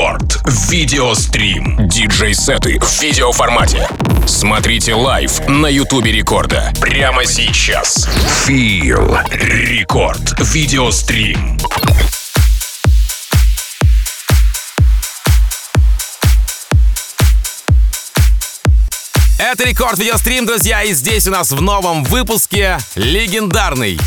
Рекорд. Видеострим. Диджей-сеты в видеоформате. Смотрите live на Ютубе Рекорда. Прямо сейчас. Feel. Рекорд. Видеострим. Это Рекорд Видеострим, друзья, и здесь у нас в новом выпуске легендарный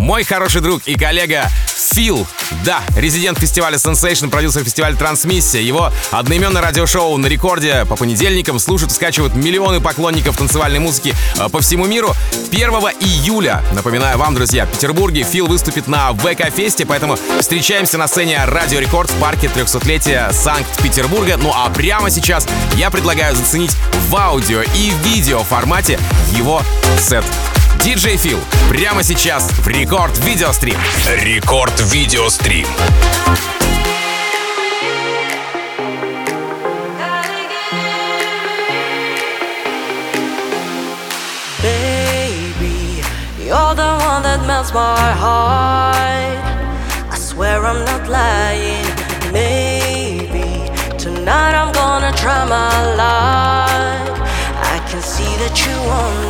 мой хороший друг и коллега Фил, да, резидент фестиваля Sensation, продюсер фестиваля Трансмиссия. Его одноименное радиошоу на рекорде по понедельникам слушают скачивают миллионы поклонников танцевальной музыки э, по всему миру. 1 июля, напоминаю вам, друзья, в Петербурге Фил выступит на ВК-фесте, поэтому встречаемся на сцене Радио Рекорд в парке 300-летия Санкт-Петербурга. Ну а прямо сейчас я предлагаю заценить в аудио и видео формате его сет. Диджей Фил прямо сейчас в Рекорд Видеострим. Рекорд Видеострим. You're the one that melts my heart. I swear I'm not lying. Maybe tonight I'm gonna try my luck. I can see that you want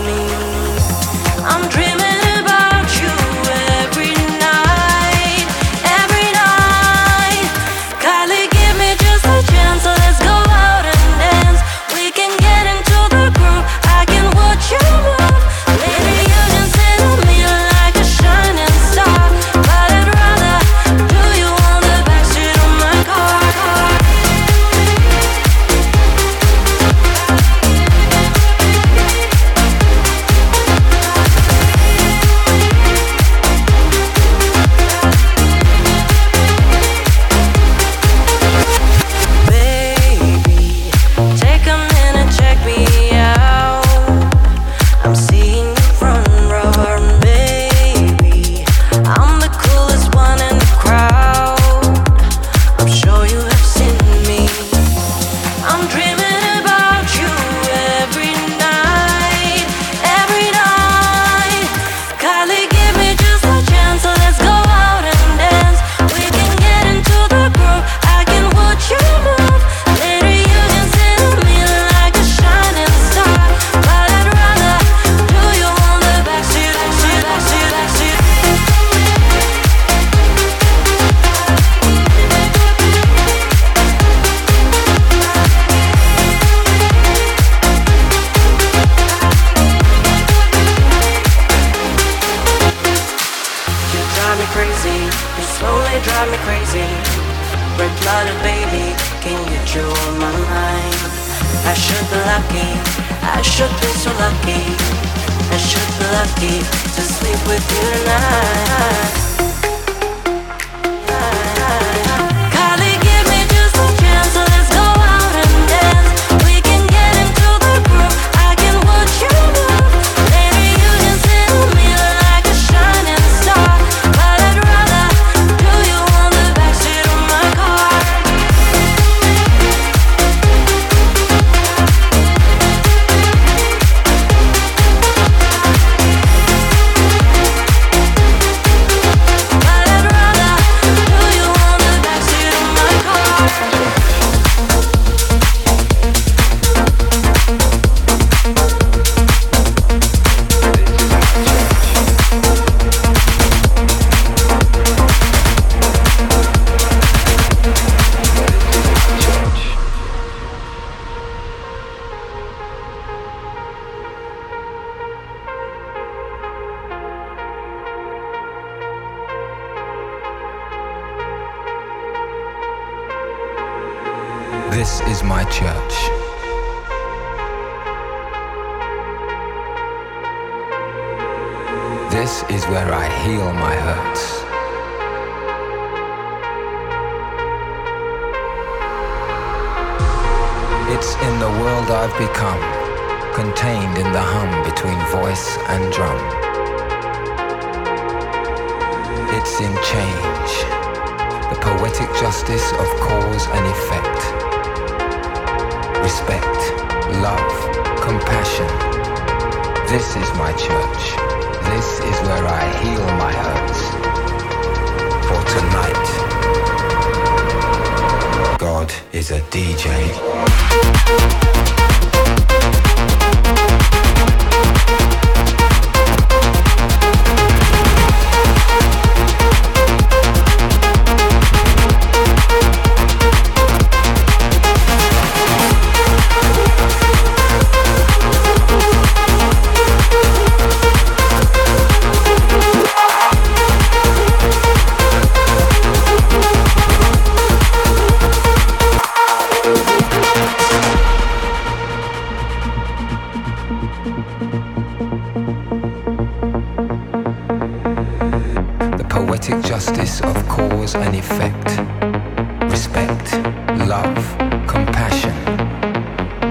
love, compassion.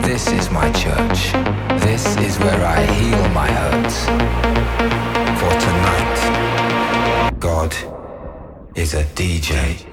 This is my church. This is where I heal my hurts. For tonight, God is a DJ.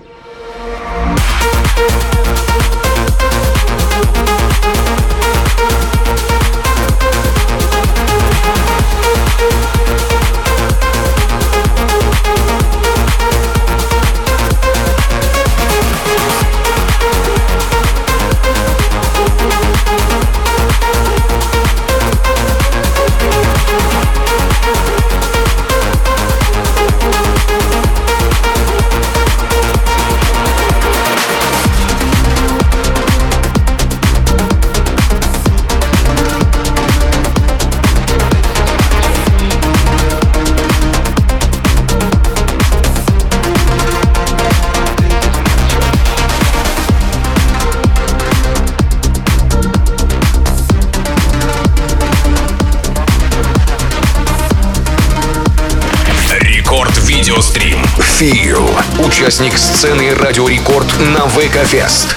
Фил, участник сцены «Радио Рекорд» на ВК-фест.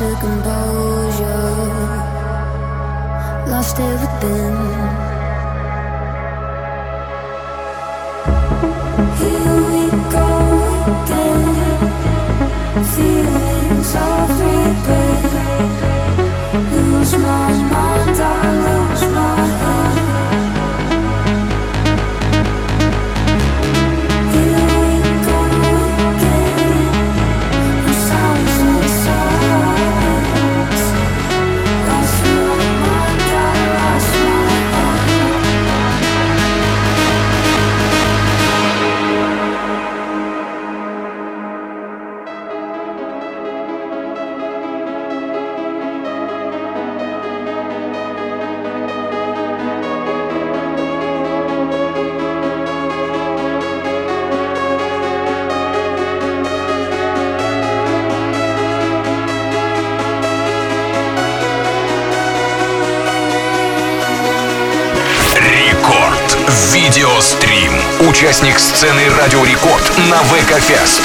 took a Видеострим. Участник сцены Радио Рекорд на ВК Фест.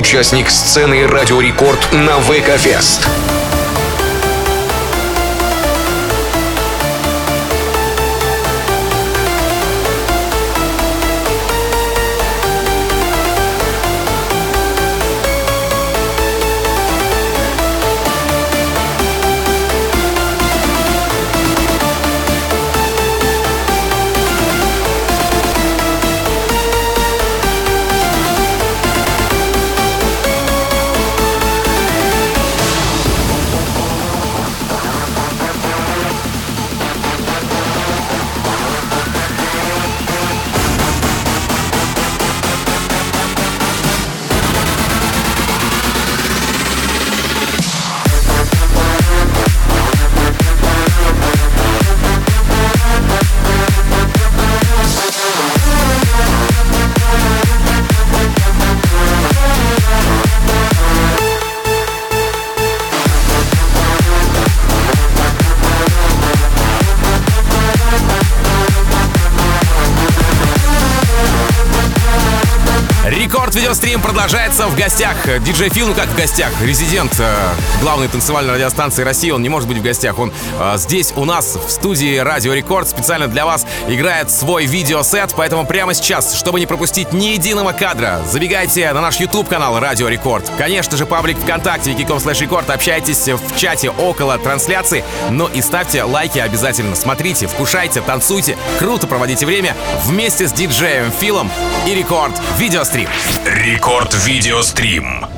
Участник сцены Радио Рекорд на ВК продолжается в гостях. Диджей Feel, ну как в гостях, резидент э, главной танцевальной радиостанции России, он не может быть в гостях. Он э, здесь у нас в студии Радио Рекорд специально для вас играет свой видеосет, поэтому прямо сейчас, чтобы не пропустить ни единого кадра, забегайте на наш YouTube канал Радио Рекорд. Конечно же, паблик ВКонтакте, vk.com слэш рекорд, общайтесь в чате около трансляции, но и ставьте лайки обязательно. Смотрите, вкушайте, танцуйте, круто проводите время вместе с диджеем Филом и Рекорд Видеострим. Рекорд Видеострим. Рекорд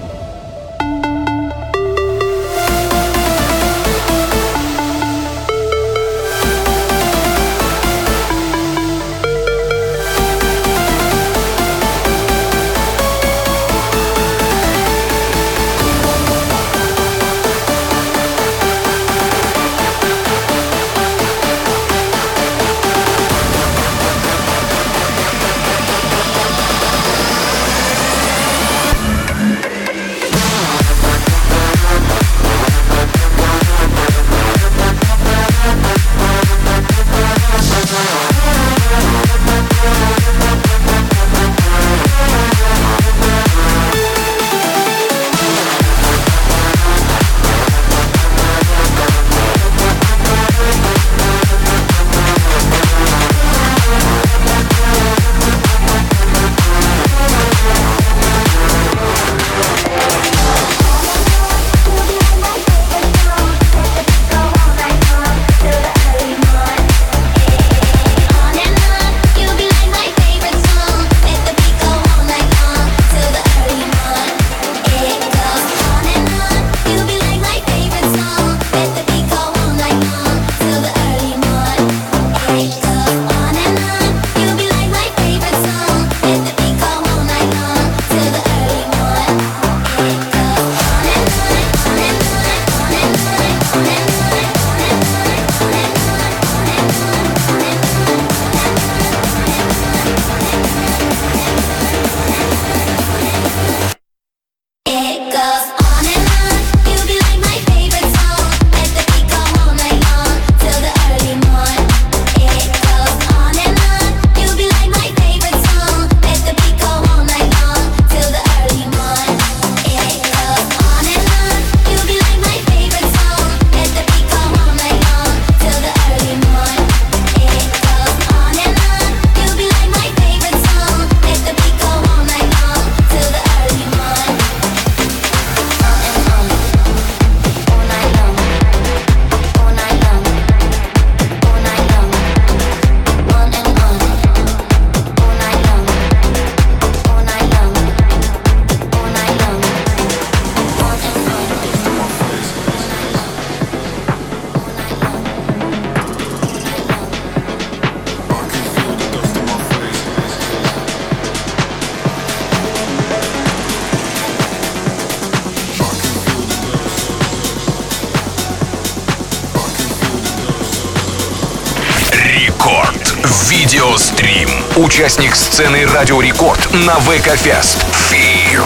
Радио Рекорд на ВК-фест. Feel.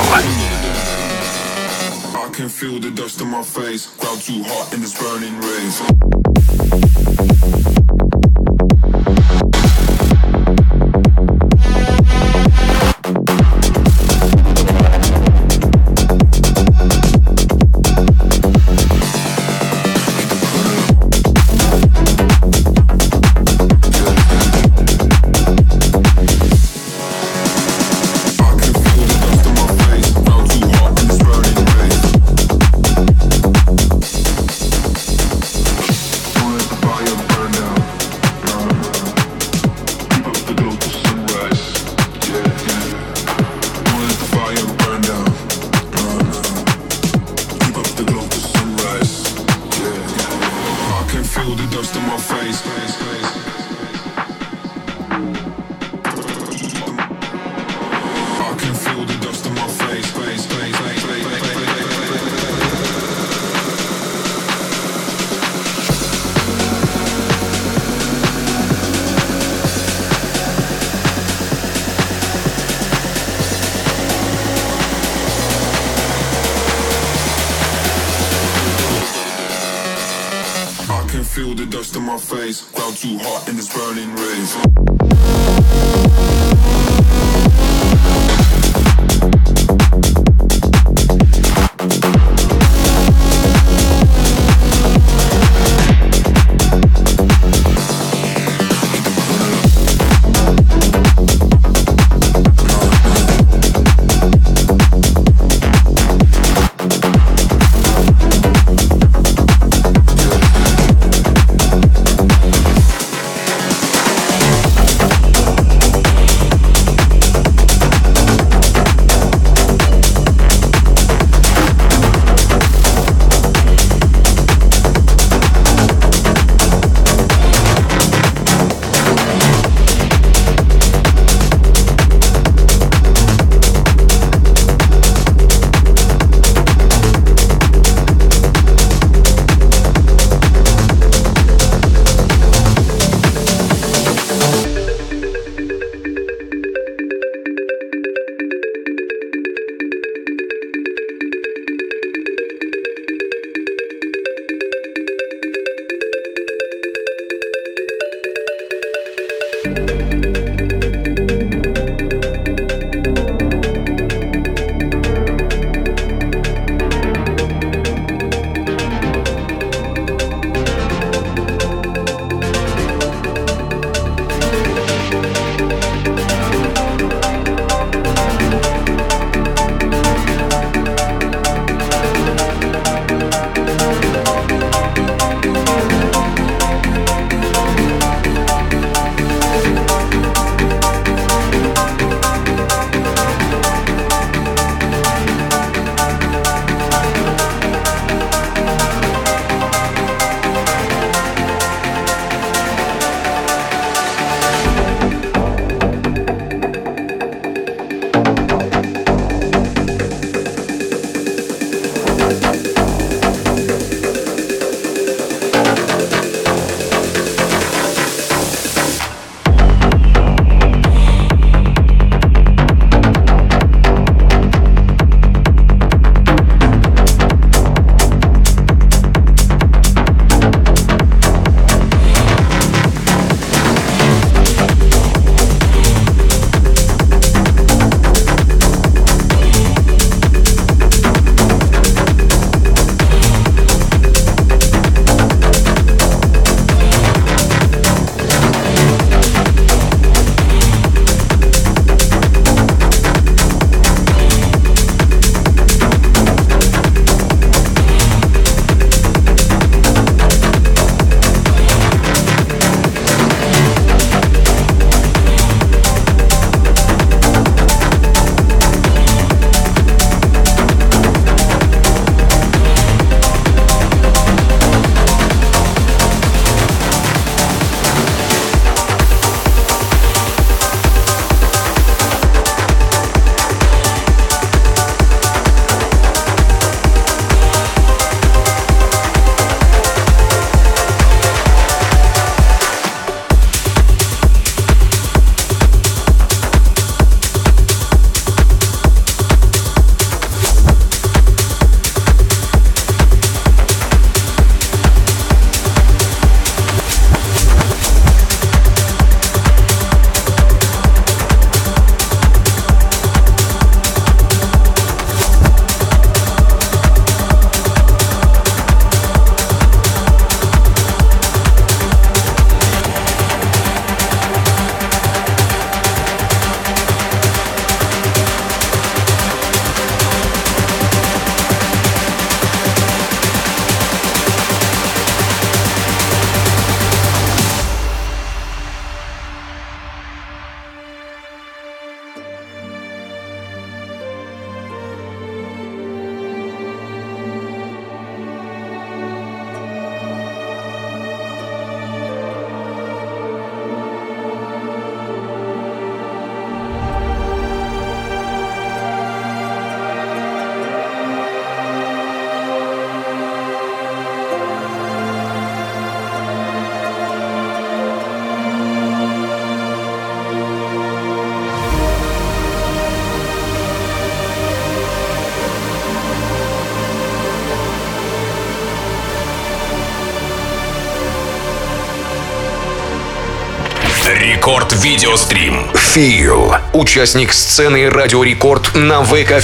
I can feel the dust on my face, ground too hot in this burning race. Видеострим. Feel. Участник сцены Радио Рекорд на ВК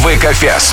ВК Фест.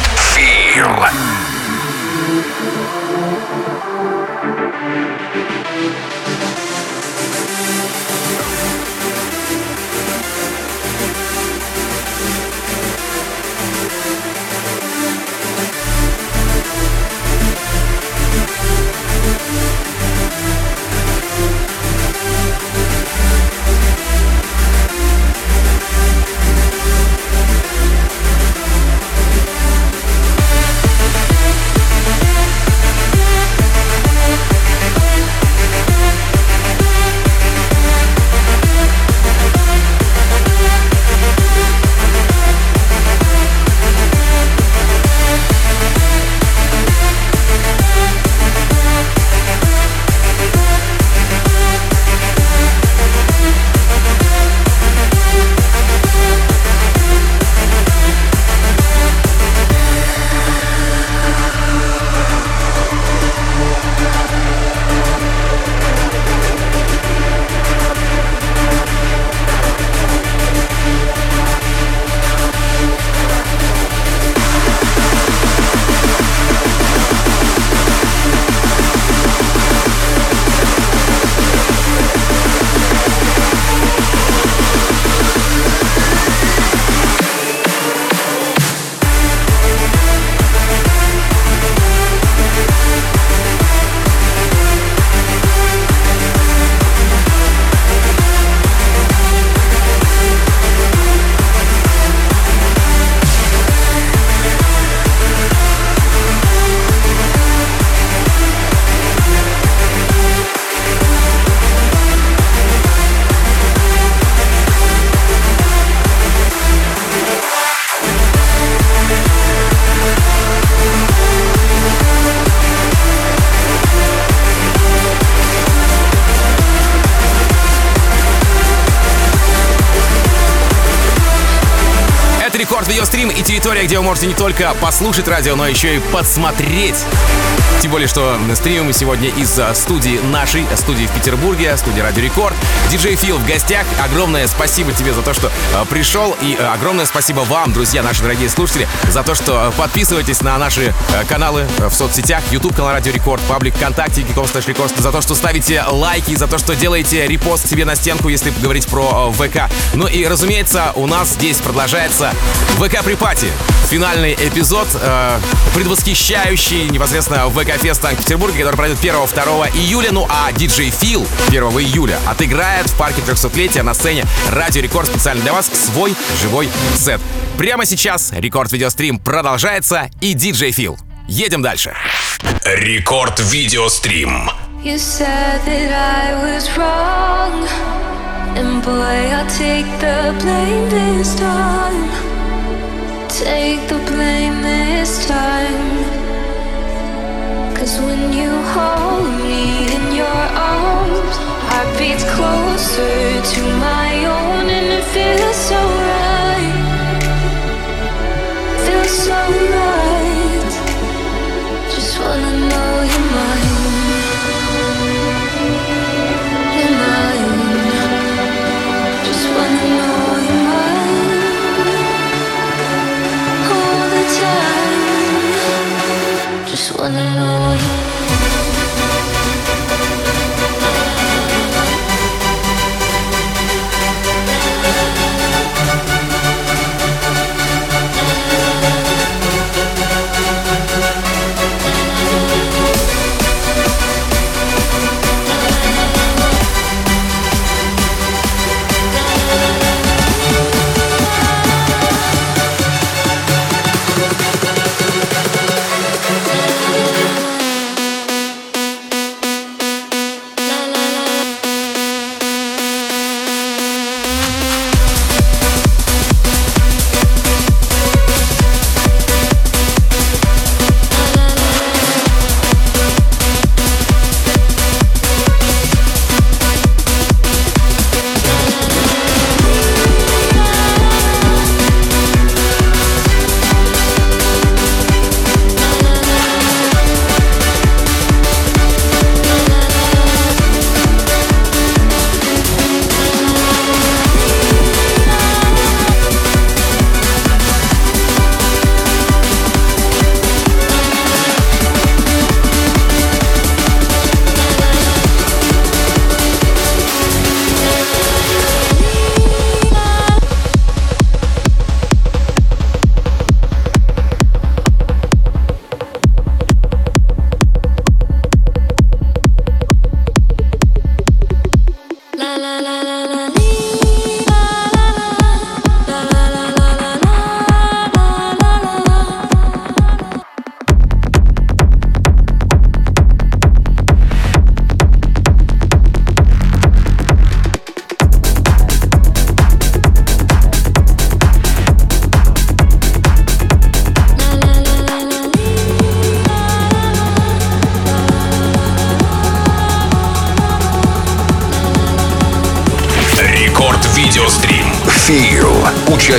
Видеострим и территория, где вы можете не только послушать радио, но еще и подсмотреть. Тем более, что стримим мы сегодня из а, студии нашей, студии в Петербурге, студии Радио Рекорд. Диджей Feel в гостях. Огромное спасибо тебе за то, что пришел. И огромное спасибо вам, друзья, наши дорогие слушатели, за то, что подписываетесь на наши каналы в соцсетях. YouTube канал Радио Рекорд, паблик ВКонтакте, vk.com слэш Record. За то, что ставите лайки, за то, что делаете репост себе на стенку, если говорить про ВК. Ну и, разумеется, у нас здесь продолжается ВК Pre-party. Финальный эпизод, предвосхищающий непосредственно ВК Фест Санкт-Петербурге, который пройдет 1-2 июля. Ну а диджей Feel 1 июля отыграет в парке 300-летия на сцене Радио Рекорд специально для вас свой живой сет. Прямо сейчас рекорд видеострим продолжается и диджей Feel. Едем дальше. Рекорд видеострим. You said that I was wrong. And boy, I'll take the blame this time. Take the blame this time. So right. Feels so right. Just wanna know you're mine. Wanna know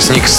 Feel.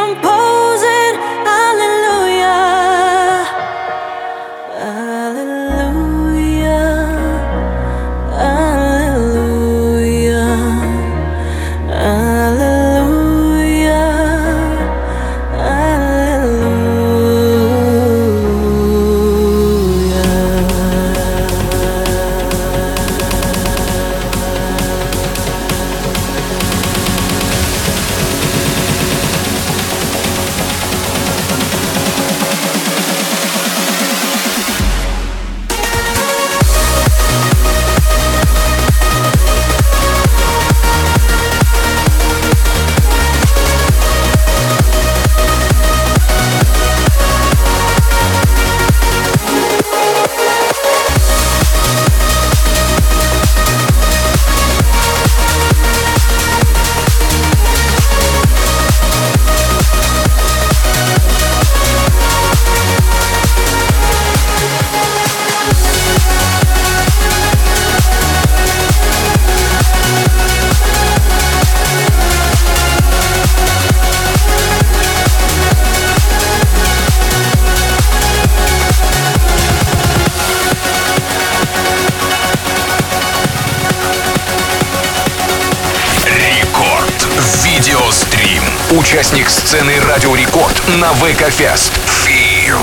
участник сцены Радио Рекорд на ВК Фест. Feel.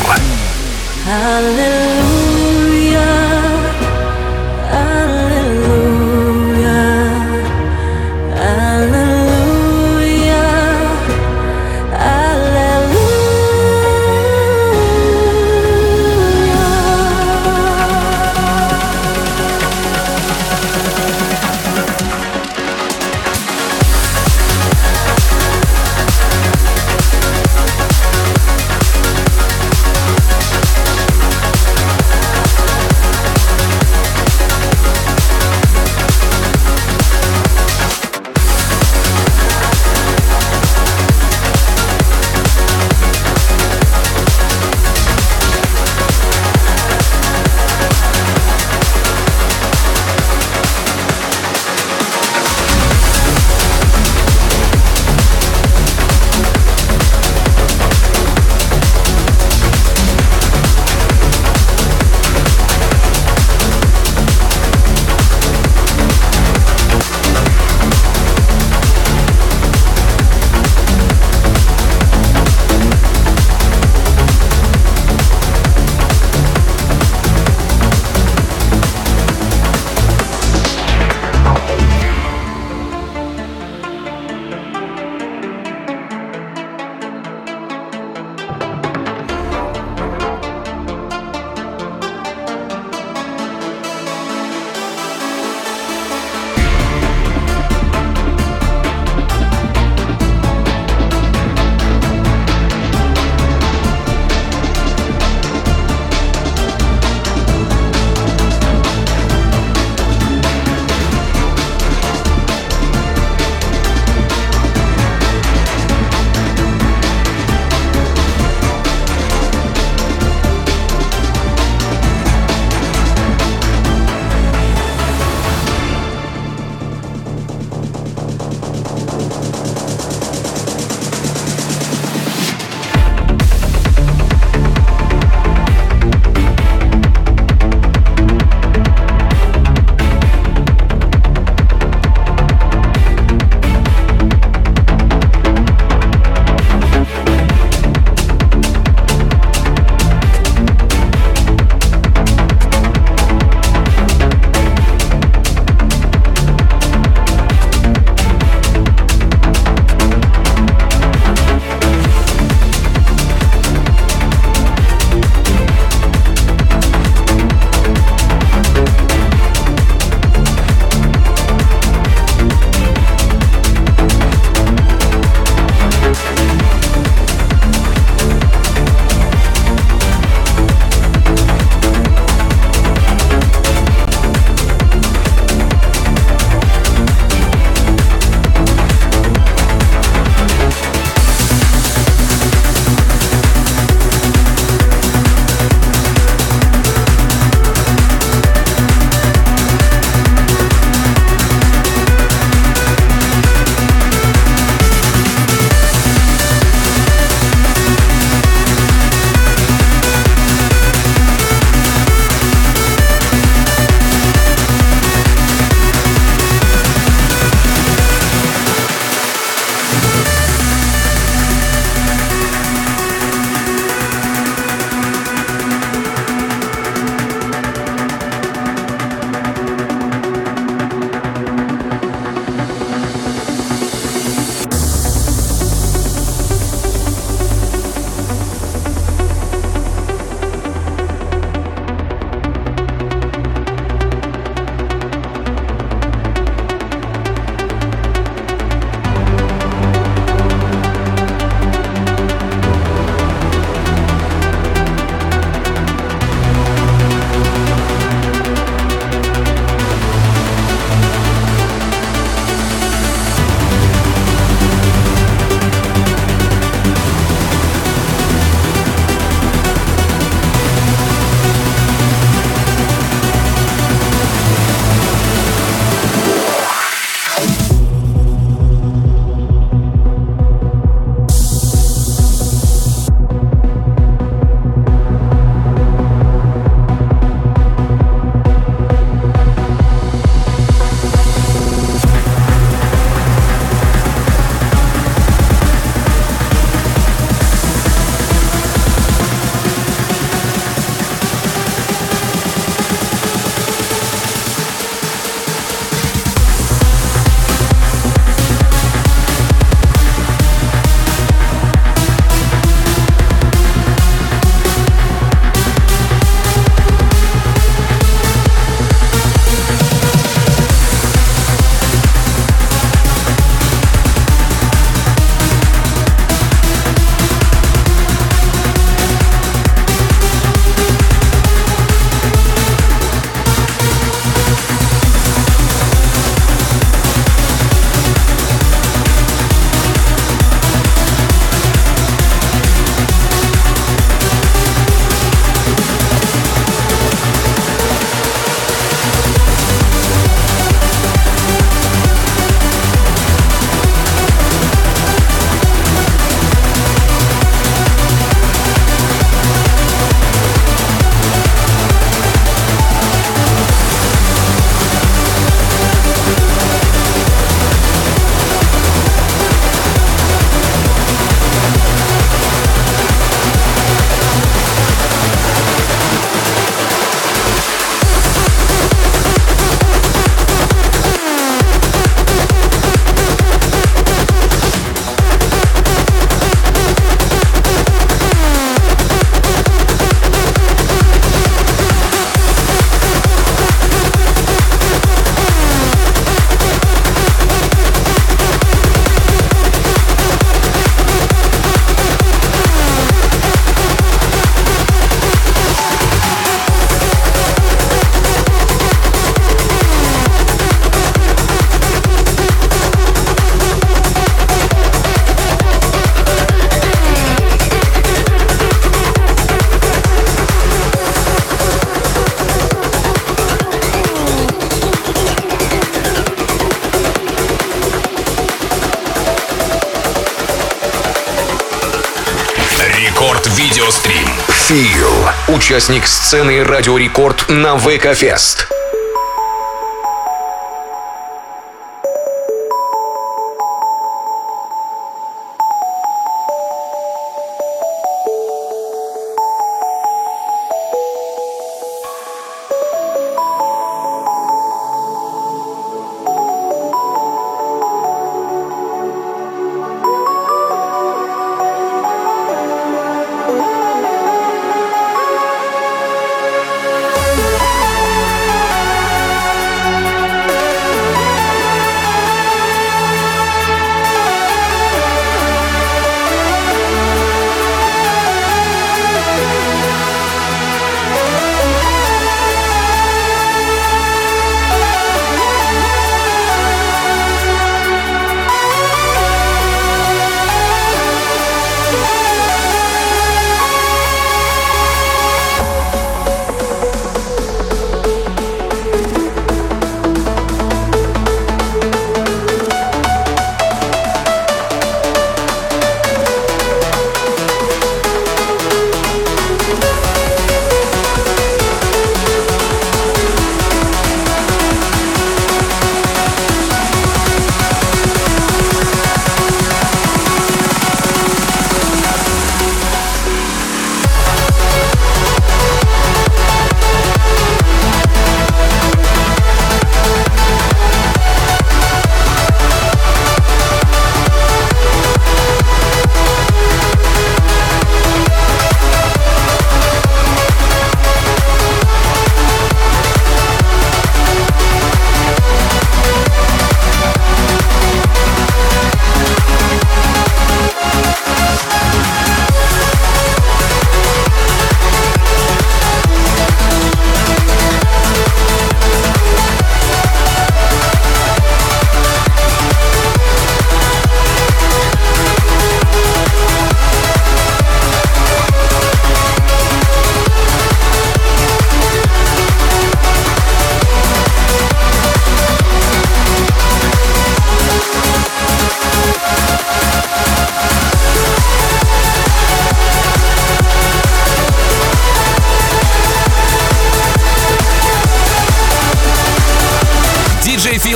Участник сцены Радио Рекорд на ВК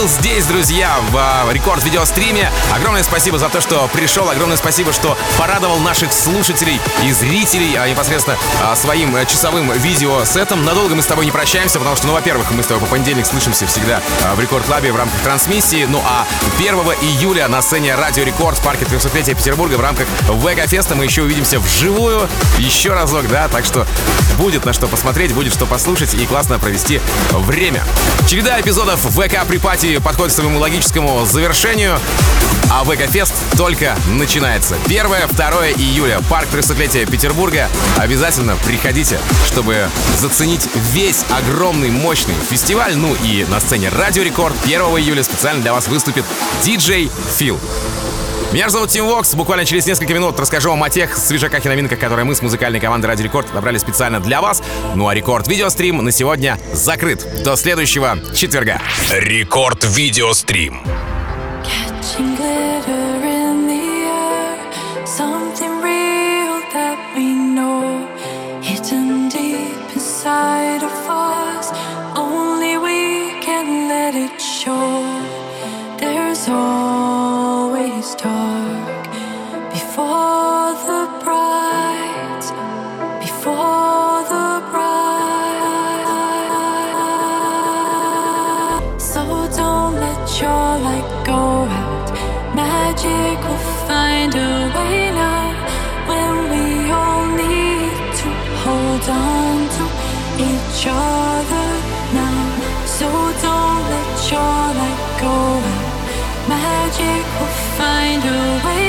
Фест. здесь, друзья, в а, рекорд видеостриме. Огромное спасибо за то, что пришел. Огромное спасибо, что порадовал наших слушателей и зрителей а, непосредственно а, своим э, часовым видеосетом. Надолго мы с тобой не прощаемся, потому что, ну, во-первых, мы с тобой по понедельник слышимся всегда в Рекорд Клабе в рамках трансмиссии. Ну, а 1 июля на сцене Радио Рекорд в парке 300-летия Петербурга в рамках ВК Феста мы еще увидимся вживую еще разок, да, так что будет на что посмотреть, будет что послушать и классно провести время. Череда эпизодов ВК при подходит к своему логическому завершению, а ВК-фест только начинается. 1-2 июля, парк 300-летия Петербурга. Обязательно приходите, чтобы заценить весь огромный, мощный фестиваль. Ну и на сцене Радио Рекорд 1 июля специально для вас выступит диджей Фил. Меня зовут Тим Вокс. Буквально через несколько минут расскажу вам о тех свежаках и новинках, которые мы с музыкальной командой Радио Рекорд набрали специально для вас. Ну а Рекорд Видеострим на сегодня закрыт. До следующего четверга. Рекорд Видеострим. There's always now. So don't let your light go out. Magic will find a way